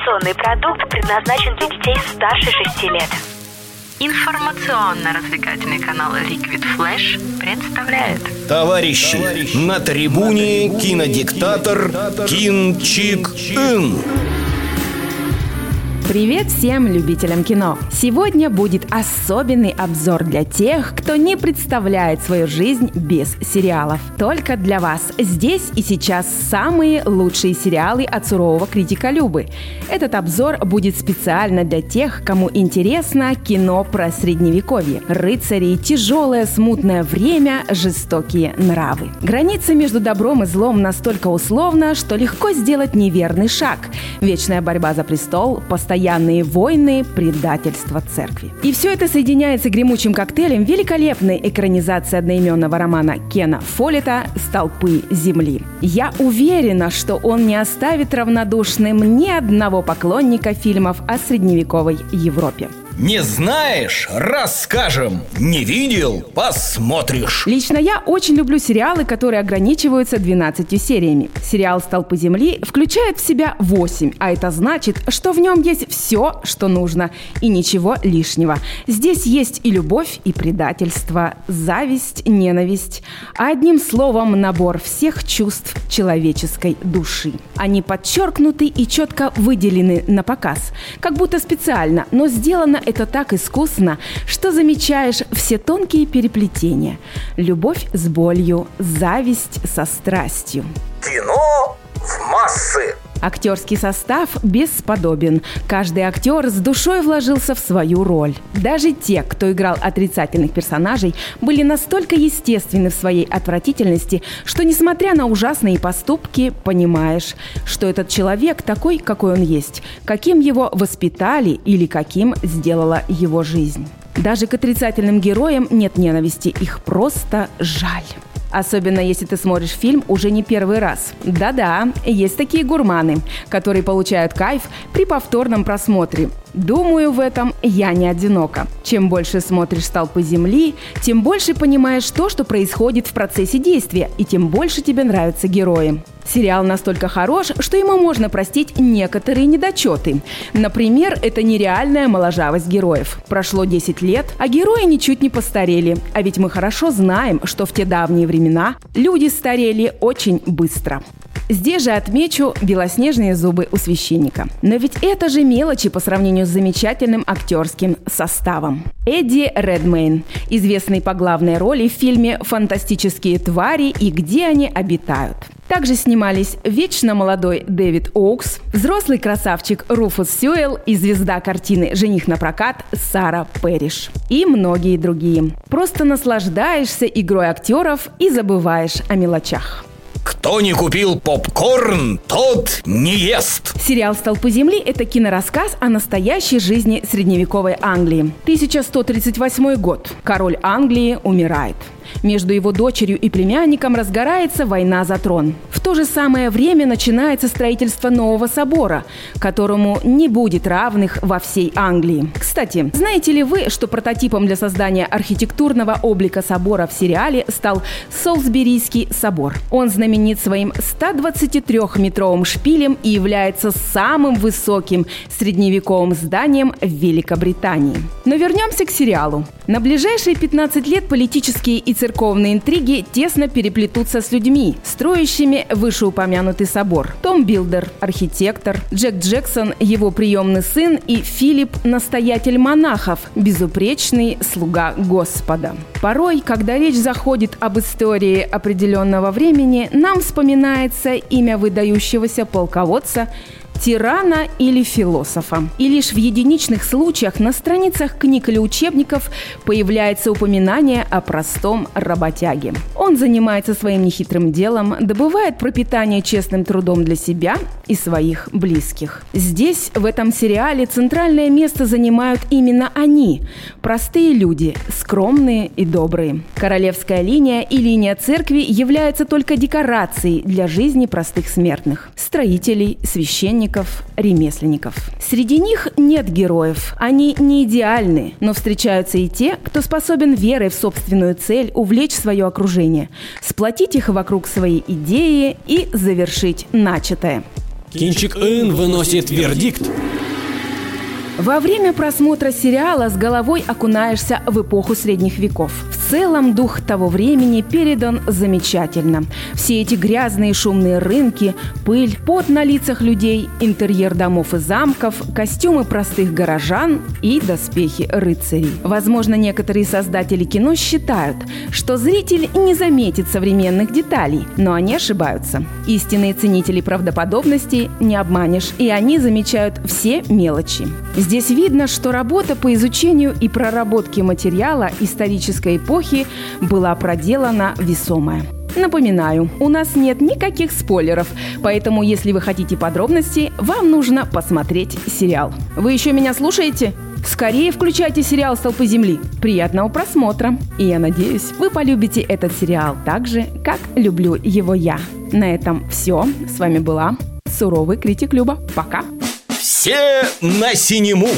Информационный продукт предназначен для детей старше 6 лет. Информационно-развлекательный канал Liquid Flash представляет Товарищи, на трибуне кинодиктатор Кин Чик Ин. Привет всем любителям кино! Сегодня будет особенный обзор для тех, кто не представляет свою жизнь без сериалов. Только для вас. Здесь и сейчас самые лучшие сериалы от сурового критика Любы. Этот обзор будет специально для тех, кому интересно кино про средневековье. Рыцари, тяжелое смутное время, жестокие нравы. Граница между добром и злом настолько условна, что легко сделать неверный шаг. Вечная борьба за престол, постоянно постоянные войны, предательство церкви. И все это соединяется гремучим коктейлем великолепной экранизации одноименного романа Кена Фоллета «Столпы земли». Я уверена, что он не оставит равнодушным ни одного поклонника фильмов о средневековой Европе. Не знаешь? Расскажем. Не видел? Посмотришь. Лично я очень люблю сериалы, которые ограничиваются 12 сериями. Сериал «Столпы земли» включает в себя 8, а это значит, что в нем есть все, что нужно, и ничего лишнего. Здесь есть и любовь, и предательство, зависть, ненависть, одним словом набор всех чувств человеческой души. Они подчеркнуты и четко выделены на показ, как будто специально, но сделано это так искусно, что замечаешь все тонкие переплетения. Любовь с болью, зависть со страстью. Кино в. Актерский состав бесподобен. Каждый актер с душой вложился в свою роль. Даже те, кто играл отрицательных персонажей, были настолько естественны в своей отвратительности, что, несмотря на ужасные поступки, понимаешь, что этот человек такой, какой он есть, каким его воспитали или каким сделала его жизнь. Даже к отрицательным героям нет ненависти, их просто жаль. Особенно если ты смотришь фильм уже не первый раз. Да-да, есть такие гурманы, которые получают кайф при повторном просмотре. Думаю, в этом я не одинока. Чем больше смотришь «Столпы земли», тем больше понимаешь то, что происходит в процессе действия, и тем больше тебе нравятся герои. Сериал настолько хорош, что ему можно простить некоторые недочеты. Например, это нереальная моложавость героев. Прошло 10 лет, а герои ничуть не постарели. А ведь мы хорошо знаем, что в те давние времена люди старели очень быстро. Здесь же отмечу белоснежные зубы у священника. Но ведь это же мелочи по сравнению с замечательным актерским составом. Эдди Редмейн, известный по главной роли в фильме «Фантастические твари и где они обитают». Также снимались вечно молодой Дэвид Оукс, взрослый красавчик Руфус Сюэлл и звезда картины «Жених на прокат» Сара Пэриш. И многие другие. Просто наслаждаешься игрой актеров и забываешь о мелочах. Кто не купил попкорн, тот не ест. Сериал «Столпы земли» — это кинорассказ о настоящей жизни средневековой Англии. 1138 год. Король Англии умирает. Между его дочерью и племянником разгорается война за трон. То же самое время начинается строительство нового собора, которому не будет равных во всей Англии. Кстати, знаете ли вы, что прототипом для создания архитектурного облика собора в сериале стал Солсберийский собор? Он знаменит своим 123-метровым шпилем и является самым высоким средневековым зданием в Великобритании. Но вернемся к сериалу. На ближайшие 15 лет политические и церковные интриги тесно переплетутся с людьми, строящими вышеупомянутый собор. Том Билдер – архитектор, Джек Джексон – его приемный сын и Филипп – настоятель монахов, безупречный слуга Господа. Порой, когда речь заходит об истории определенного времени, нам вспоминается имя выдающегося полководца тирана или философа. И лишь в единичных случаях на страницах книг или учебников появляется упоминание о простом работяге. Он занимается своим нехитрым делом, добывает пропитание честным трудом для себя и своих близких. Здесь, в этом сериале, центральное место занимают именно они – простые люди, скромные и добрые. Королевская линия и линия церкви являются только декорацией для жизни простых смертных – строителей, священников, художников, ремесленников. Среди них нет героев. Они не идеальны, но встречаются и те, кто способен верой в собственную цель увлечь свое окружение, сплотить их вокруг своей идеи и завершить начатое. Кинчик Ин выносит вердикт. Во время просмотра сериала с головой окунаешься в эпоху средних веков. Целом дух того времени передан замечательно. Все эти грязные шумные рынки, пыль, пот на лицах людей, интерьер домов и замков, костюмы простых горожан и доспехи рыцарей. Возможно, некоторые создатели кино считают, что зритель не заметит современных деталей, но они ошибаются. Истинные ценители правдоподобности не обманешь, и они замечают все мелочи. Здесь видно, что работа по изучению и проработке материала исторической эпохи была проделана весомая. Напоминаю, у нас нет никаких спойлеров, поэтому если вы хотите подробностей, вам нужно посмотреть сериал. Вы еще меня слушаете? Скорее включайте сериал «Столпы земли». Приятного просмотра! И я надеюсь, вы полюбите этот сериал так же, как люблю его я. На этом все. С вами была суровый критик Люба. Пока! Все на синему!